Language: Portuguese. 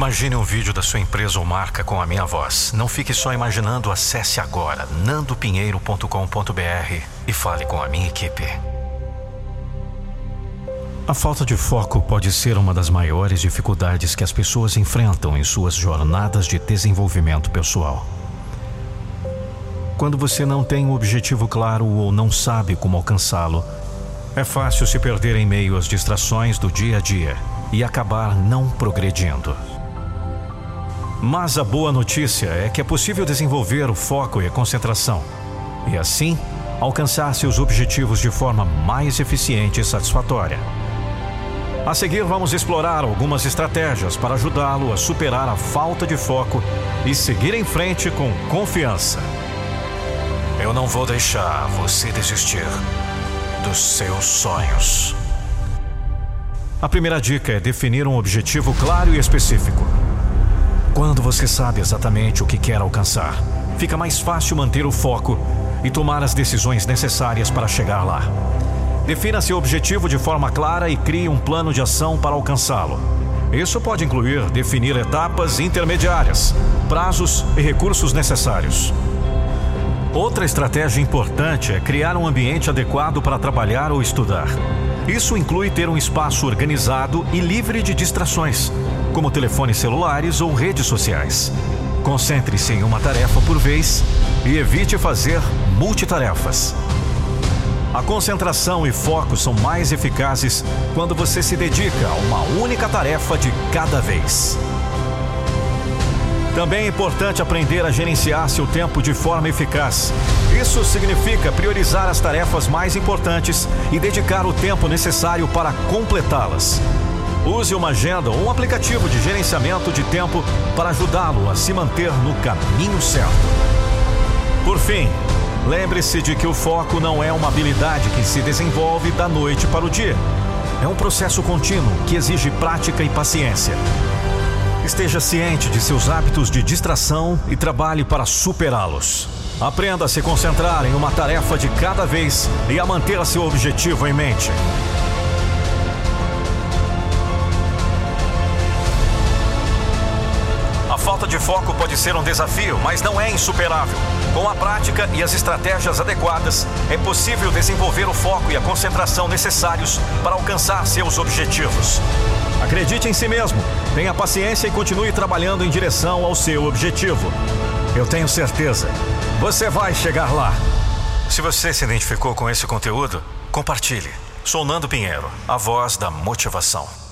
Imagine um vídeo da sua empresa ou marca com a minha voz. Não fique só imaginando, acesse agora nandopinheiro.com.br e fale com a minha equipe. A falta de foco pode ser uma das maiores dificuldades que as pessoas enfrentam em suas jornadas de desenvolvimento pessoal. Quando você não tem um objetivo claro ou não sabe como alcançá-lo, é fácil se perder em meio às distrações do dia a dia e acabar não progredindo. Mas a boa notícia é que é possível desenvolver o foco e a concentração, e assim alcançar seus objetivos de forma mais eficiente e satisfatória. A seguir, vamos explorar algumas estratégias para ajudá-lo a superar a falta de foco e seguir em frente com confiança. Eu não vou deixar você desistir dos seus sonhos. A primeira dica é definir um objetivo claro e específico. Quando você sabe exatamente o que quer alcançar, fica mais fácil manter o foco e tomar as decisões necessárias para chegar lá. Defina seu objetivo de forma clara e crie um plano de ação para alcançá-lo. Isso pode incluir definir etapas intermediárias, prazos e recursos necessários. Outra estratégia importante é criar um ambiente adequado para trabalhar ou estudar. Isso inclui ter um espaço organizado e livre de distrações, como telefones celulares ou redes sociais. Concentre-se em uma tarefa por vez e evite fazer multitarefas. A concentração e foco são mais eficazes quando você se dedica a uma única tarefa de cada vez. Também é importante aprender a gerenciar seu tempo de forma eficaz. Isso significa priorizar as tarefas mais importantes e dedicar o tempo necessário para completá-las. Use uma agenda ou um aplicativo de gerenciamento de tempo para ajudá-lo a se manter no caminho certo. Por fim, lembre-se de que o foco não é uma habilidade que se desenvolve da noite para o dia. É um processo contínuo que exige prática e paciência. Esteja ciente de seus hábitos de distração e trabalhe para superá-los. Aprenda a se concentrar em uma tarefa de cada vez e a manter seu objetivo em mente. A falta de foco pode ser um desafio, mas não é insuperável. Com a prática e as estratégias adequadas, é possível desenvolver o foco e a concentração necessários para alcançar seus objetivos. Acredite em si mesmo, tenha paciência e continue trabalhando em direção ao seu objetivo. Eu tenho certeza, você vai chegar lá. Se você se identificou com esse conteúdo, compartilhe. Sou Nando Pinheiro, a voz da motivação.